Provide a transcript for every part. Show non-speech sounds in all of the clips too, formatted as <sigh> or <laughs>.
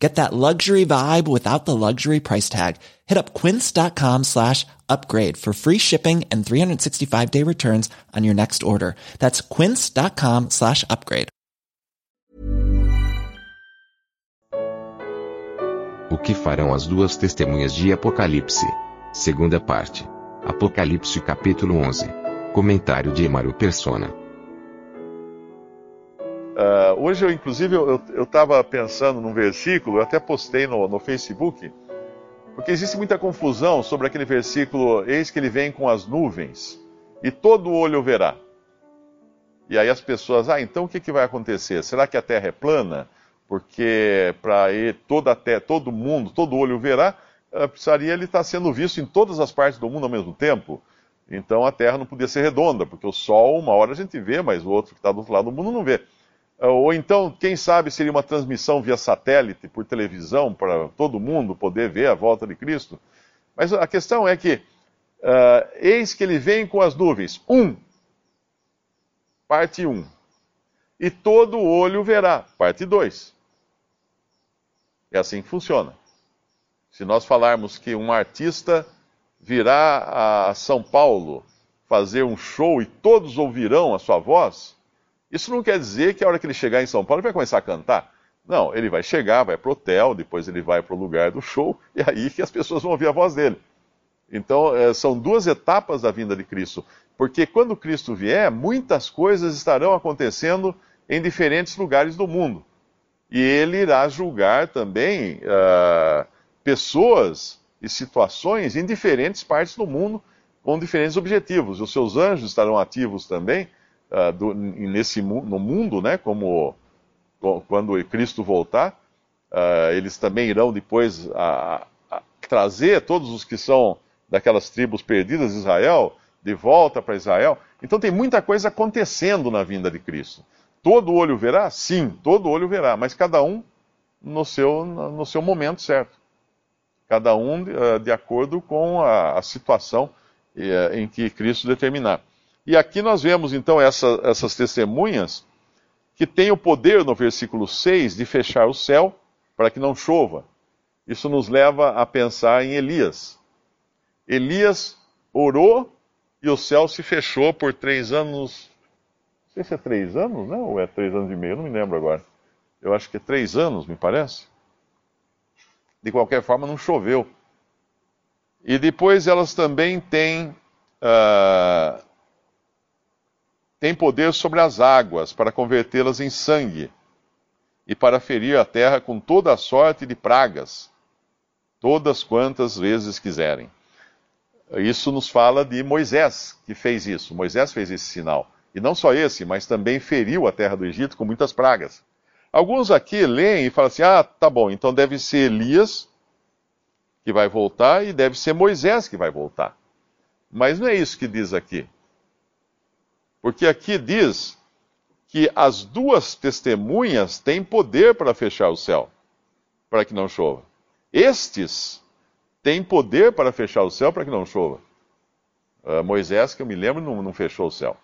Get that luxury vibe without the luxury price tag. Hit up quince.com slash upgrade for free shipping and 365 day returns on your next order. That's quince.com slash upgrade. O que farão as duas testemunhas de Apocalipse? Segunda parte. Apocalipse capítulo 11. Comentário de Emaro Persona. Uh, hoje, eu, inclusive, eu estava pensando num versículo, eu até postei no, no Facebook, porque existe muita confusão sobre aquele versículo: Eis que ele vem com as nuvens, e todo olho verá. E aí as pessoas, ah, então o que, que vai acontecer? Será que a terra é plana? Porque para toda a terra, todo mundo, todo olho verá, uh, precisaria ele estar tá sendo visto em todas as partes do mundo ao mesmo tempo. Então a terra não podia ser redonda, porque o sol, uma hora a gente vê, mas o outro que está do outro lado do mundo não vê. Ou então, quem sabe, seria uma transmissão via satélite, por televisão, para todo mundo poder ver a volta de Cristo. Mas a questão é que, uh, eis que ele vem com as nuvens. Um, parte 1. Um. E todo olho verá, parte 2. É assim que funciona. Se nós falarmos que um artista virá a São Paulo fazer um show e todos ouvirão a sua voz, isso não quer dizer que a hora que ele chegar em São Paulo ele vai começar a cantar. Não, ele vai chegar, vai para o hotel, depois ele vai para o lugar do show, <laughs> e aí que as pessoas vão ouvir a voz dele. Então, é, são duas etapas da vinda de Cristo. Porque quando Cristo vier, muitas coisas estarão acontecendo em diferentes lugares do mundo. E ele irá julgar também uh, pessoas e situações em diferentes partes do mundo com diferentes objetivos. Os seus anjos estarão ativos também uh, do, nesse, no mundo, né, como quando Cristo voltar, uh, eles também irão depois a, a trazer todos os que são daquelas tribos perdidas de Israel de volta para Israel. Então tem muita coisa acontecendo na vinda de Cristo. Todo olho verá? Sim, todo olho verá, mas cada um no seu, no seu momento certo. Cada um de, uh, de acordo com a, a situação uh, em que Cristo determinar. E aqui nós vemos então essa, essas testemunhas que têm o poder, no versículo 6, de fechar o céu para que não chova. Isso nos leva a pensar em Elias. Elias orou e o céu se fechou por três anos. Não sei se é três anos, né? Ou é três anos e meio, não me lembro agora. Eu acho que é três anos, me parece. De qualquer forma, não choveu. E depois elas também têm uh, tem poder sobre as águas para convertê-las em sangue e para ferir a terra com toda a sorte de pragas, todas quantas vezes quiserem. Isso nos fala de Moisés, que fez isso. Moisés fez esse sinal. E não só esse, mas também feriu a terra do Egito com muitas pragas. Alguns aqui leem e falam assim: ah, tá bom, então deve ser Elias que vai voltar e deve ser Moisés que vai voltar. Mas não é isso que diz aqui. Porque aqui diz que as duas testemunhas têm poder para fechar o céu, para que não chova. Estes têm poder para fechar o céu para que não chova. Uh, Moisés, que eu me lembro, não, não, fechou o céu.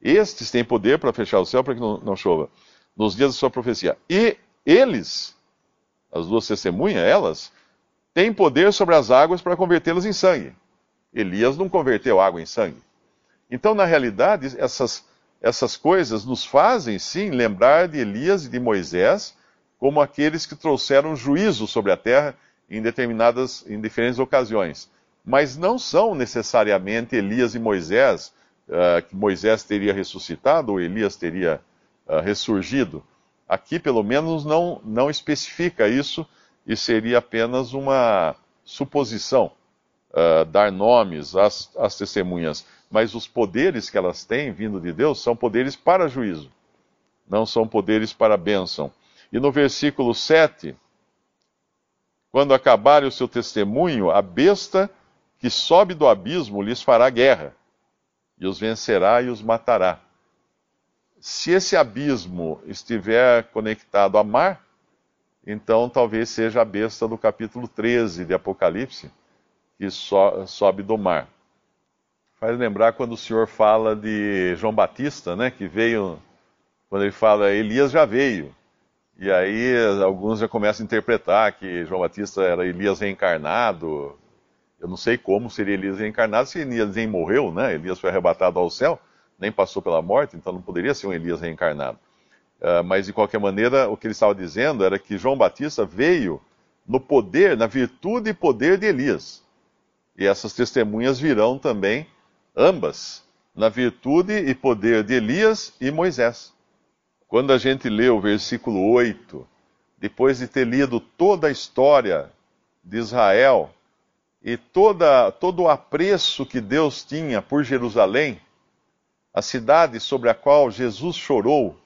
Estes têm poder para fechar o céu para que não, não chova, nos dias da sua profecia. E eles, as duas testemunhas, elas, têm poder sobre as águas para convertê-las em sangue. Elias não converteu água em sangue. Então, na realidade, essas, essas coisas nos fazem, sim, lembrar de Elias e de Moisés como aqueles que trouxeram juízo sobre a terra em determinadas, em diferentes ocasiões. Mas não são necessariamente Elias e Moisés, uh, que Moisés teria ressuscitado ou Elias teria uh, ressurgido. Aqui, pelo menos, não, não especifica isso e seria apenas uma suposição, uh, dar nomes às, às testemunhas mas os poderes que elas têm vindo de Deus são poderes para juízo, não são poderes para bênção. E no versículo 7, quando acabarem o seu testemunho, a besta que sobe do abismo lhes fará guerra, e os vencerá e os matará. se esse abismo estiver conectado a mar, então talvez seja a besta do capítulo 13 de Apocalipse, que so, sobe do mar. Faz lembrar quando o Senhor fala de João Batista, né, que veio, quando ele fala Elias já veio. E aí alguns já começam a interpretar que João Batista era Elias reencarnado. Eu não sei como seria Elias reencarnado se Elias nem morreu, né? Elias foi arrebatado ao céu, nem passou pela morte, então não poderia ser um Elias reencarnado. Uh, mas de qualquer maneira, o que ele estava dizendo era que João Batista veio no poder, na virtude e poder de Elias. E essas testemunhas virão também ambas na virtude e poder de Elias e Moisés. Quando a gente lê o versículo 8, depois de ter lido toda a história de Israel e toda, todo o apreço que Deus tinha por Jerusalém, a cidade sobre a qual Jesus chorou,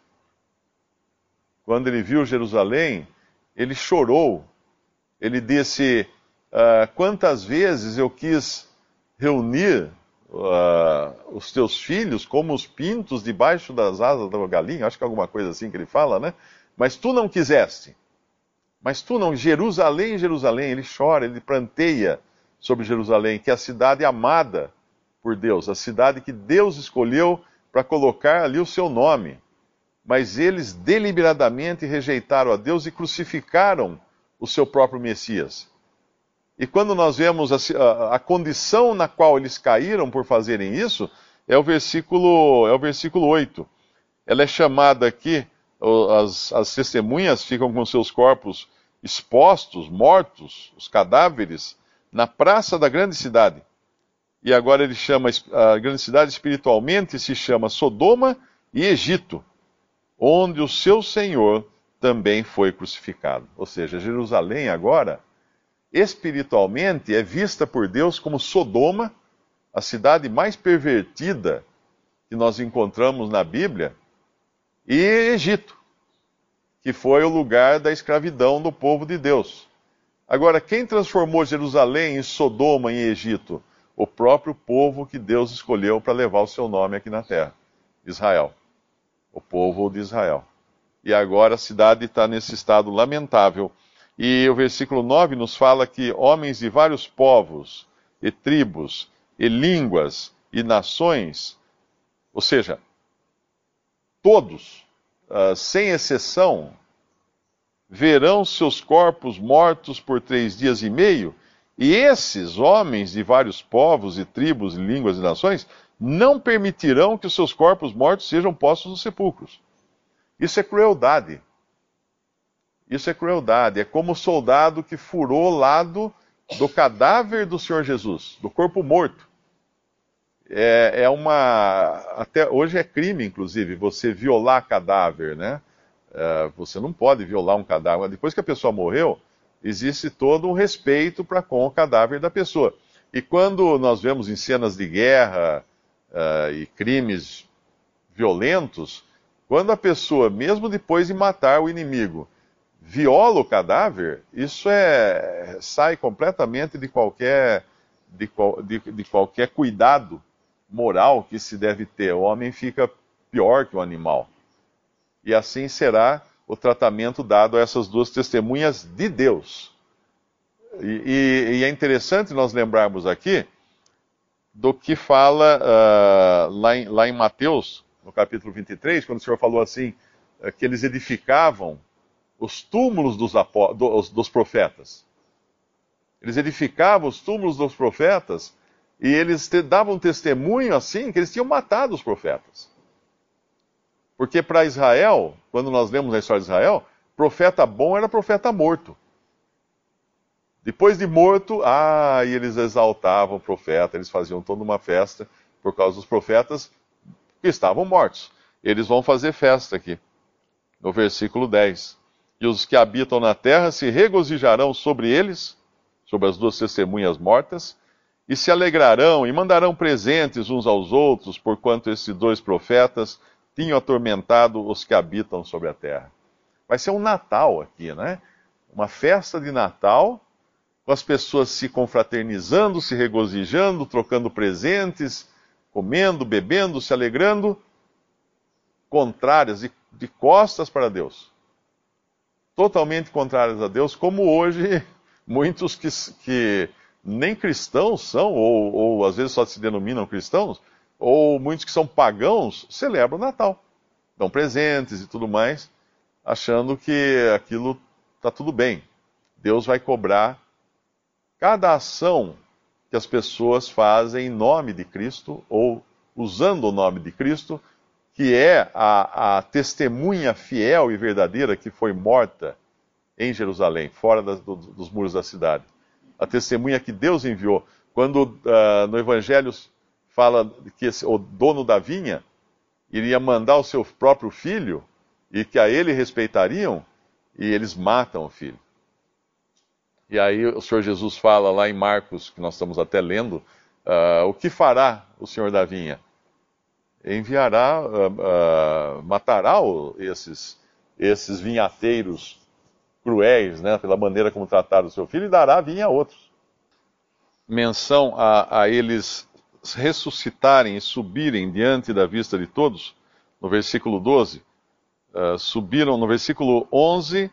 quando ele viu Jerusalém, ele chorou. Ele disse: ah, Quantas vezes eu quis reunir uh, os teus filhos como os pintos debaixo das asas da galinha, acho que é alguma coisa assim que ele fala, né? Mas tu não quiseste. Mas tu não, Jerusalém, Jerusalém, ele chora, ele planteia sobre Jerusalém, que é a cidade amada por Deus, a cidade que Deus escolheu para colocar ali o seu nome. Mas eles deliberadamente rejeitaram a Deus e crucificaram o seu próprio Messias. E quando nós vemos a, a, condição na qual eles caíram por fazerem isso, é o versículo, é o versículo 8. Ela é chamada aqui, as, as testemunhas ficam com seus corpos expostos, mortos, os cadáveres, na praça da grande cidade. E agora ele chama a grande cidade espiritualmente se chama Sodoma e Egito, onde o seu Senhor também foi crucificado. Ou seja, Jerusalém agora espiritualmente é vista por Deus como Sodoma, a cidade mais pervertida que nós encontramos na Bíblia, e Egito, que foi o lugar da escravidão do povo de Deus. Agora, quem transformou Jerusalém em Sodoma em Egito? O próprio povo que Deus escolheu para levar o seu nome aqui na terra, Israel. O povo de Israel. E agora a cidade está nesse estado lamentável e o versículo 9 nos fala que homens de vários povos, e tribos, e línguas, e nações, ou seja, todos, uh, sem exceção, verão seus corpos mortos por três dias e meio, e esses homens de vários povos e tribos, e línguas e nações não permitirão que os seus corpos mortos sejam postos nos sepulcros. Isso é crueldade. Isso é crueldade. É como o soldado que furou o lado do cadáver do Senhor Jesus, do corpo morto. É, é, uma. Até hoje é crime, inclusive, você violar cadáver, né? É, você não pode violar um cadáver. Depois que a pessoa morreu, existe todo um respeito para com o cadáver da pessoa. E quando nós vemos em cenas de guerra uh, e crimes violentos, quando a pessoa, mesmo depois de matar o inimigo, viola o cadáver, isso é sai completamente de qualquer de, de, de, qualquer cuidado moral que se deve ter. O homem fica pior que o animal. E assim será o tratamento dado a essas duas testemunhas de Deus. E, e, e é interessante nós lembrarmos aqui do que fala uh, lá, em, lá em Mateus, no capítulo 23, quando o Senhor falou assim, uh, que eles edificavam os túmulos dos, dos, dos profetas. Eles edificavam os túmulos dos profetas e eles te, davam testemunho assim que eles tinham matado os profetas. Porque para Israel, quando nós lemos a história de Israel, profeta bom era profeta morto. Depois de morto, ah, e eles exaltavam o profeta, eles faziam toda uma festa por causa dos profetas que estavam mortos. Eles vão fazer festa aqui, no versículo 10 e os que habitam na terra se regozijarão sobre eles, sobre as duas testemunhas mortas, e se alegrarão e mandarão presentes uns aos outros, porquanto esses dois profetas tinham atormentado os que habitam sobre a terra. Vai ser um Natal aqui, né? Uma festa de Natal, com as pessoas se confraternizando, se regozijando, trocando presentes, comendo, bebendo, se alegrando, contrárias, de, de costas para Deus. Totalmente contrárias a Deus, como hoje <laughs> muitos que, que nem cristãos são, ou, ou às vezes só se denominam cristãos, ou muitos que são pagãos, celebram o Natal. Dão presentes e tudo mais, achando que aquilo está tudo bem. Deus vai cobrar cada ação que as pessoas fazem em nome de Cristo ou usando o nome de Cristo, que é a, a testemunha fiel e verdadeira que foi morta em Jerusalém, fora das, do, dos muros da cidade. A testemunha que Deus enviou. Quando uh, no Evangelho fala que esse, o dono da vinha iria mandar o seu próprio filho e que a ele respeitariam, e eles matam o filho. E aí o Senhor Jesus fala lá em Marcos, que nós estamos até lendo, uh, o que fará o Senhor da vinha? Enviará, uh, uh, matará o, esses, esses vinhateiros cruéis, né, pela maneira como trataram o seu filho, e dará vinha a outros. Menção a, a eles ressuscitarem e subirem diante da vista de todos, no versículo 12, subiram no versículo 11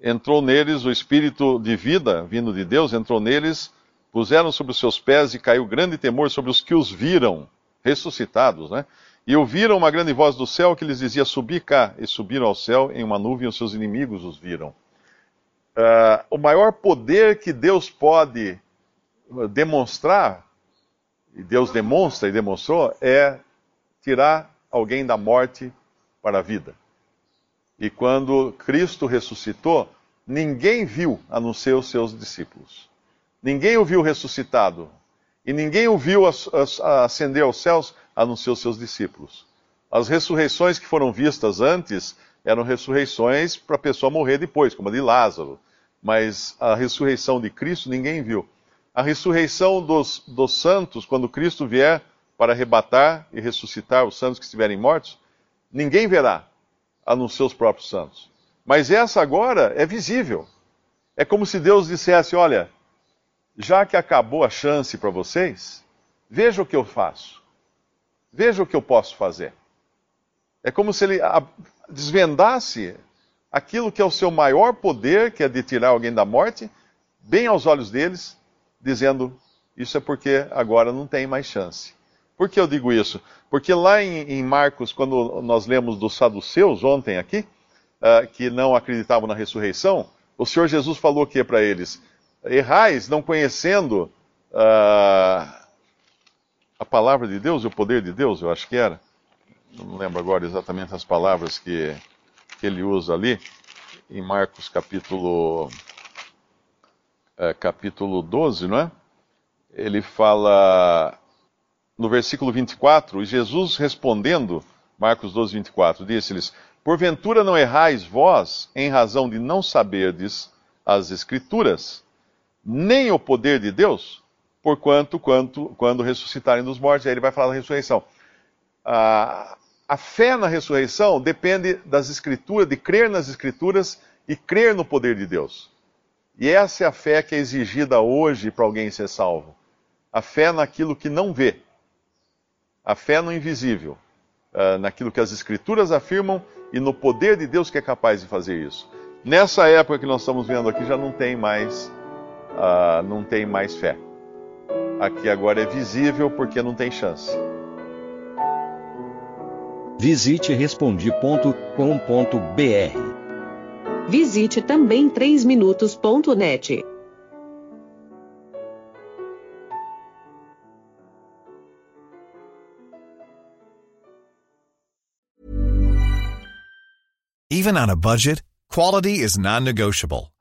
entrou neles o espírito de vida vindo de Deus, entrou neles, puseram sobre os seus pés e caiu grande temor sobre os que os viram, ressuscitados, né? E ouviram uma grande voz do céu que lhes dizia: Subi cá, e subiram ao céu em uma nuvem, e os seus inimigos os viram. Uh, o maior poder que Deus pode demonstrar, e Deus demonstra e demonstrou, é tirar alguém da morte para a vida. E quando Cristo ressuscitou, ninguém viu a não ser os seus discípulos. Ninguém o viu ressuscitado. E ninguém o viu ascender aos céus a não ser os seus discípulos. As ressurreições que foram vistas antes eram ressurreições para a pessoa morrer depois, como a de Lázaro. Mas a ressurreição de Cristo ninguém viu. A ressurreição dos, dos santos, quando Cristo vier para arrebatar e ressuscitar os santos que estiverem mortos, ninguém verá, a nos seus próprios santos. Mas essa agora é visível. É como se Deus dissesse: olha, já que acabou a chance para vocês, veja o que eu faço. Veja o que eu posso fazer. É como se ele desvendasse aquilo que é o seu maior poder, que é de tirar alguém da morte, bem aos olhos deles, dizendo: Isso é porque agora não tem mais chance. Por que eu digo isso? Porque lá em, em Marcos, quando nós lemos dos saduceus ontem aqui, uh, que não acreditavam na ressurreição, o Senhor Jesus falou o que para eles? Errais não conhecendo uh, a palavra de Deus e o poder de Deus, eu acho que era. Não lembro agora exatamente as palavras que, que ele usa ali, em Marcos capítulo, uh, capítulo 12, não é? Ele fala no versículo 24, e Jesus respondendo, Marcos 12, 24, disse-lhes: Porventura não errais vós em razão de não saberdes as Escrituras, nem o poder de Deus, porquanto quanto, quando ressuscitarem dos mortos, aí ele vai falar da ressurreição. A, a fé na ressurreição depende das Escrituras, de crer nas Escrituras e crer no poder de Deus. E essa é a fé que é exigida hoje para alguém ser salvo. A fé naquilo que não vê a fé no invisível, uh, naquilo que as Escrituras afirmam e no poder de Deus que é capaz de fazer isso. Nessa época que nós estamos vendo aqui já não tem mais, uh, não tem mais fé. Aqui agora é visível porque não tem chance. Visite respondi.com.br. Visite também 3minutos.net. Even on a budget, quality is non-negotiable.